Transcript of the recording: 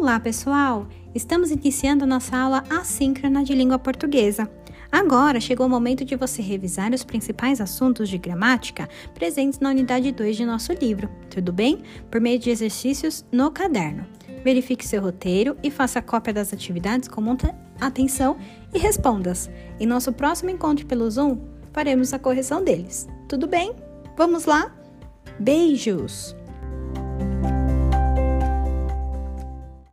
Olá, pessoal! Estamos iniciando nossa aula assíncrona de língua portuguesa. Agora chegou o momento de você revisar os principais assuntos de gramática presentes na unidade 2 de nosso livro, tudo bem? Por meio de exercícios no caderno. Verifique seu roteiro e faça cópia das atividades com muita atenção e responda-as. Em nosso próximo encontro pelo Zoom, faremos a correção deles. Tudo bem? Vamos lá? Beijos!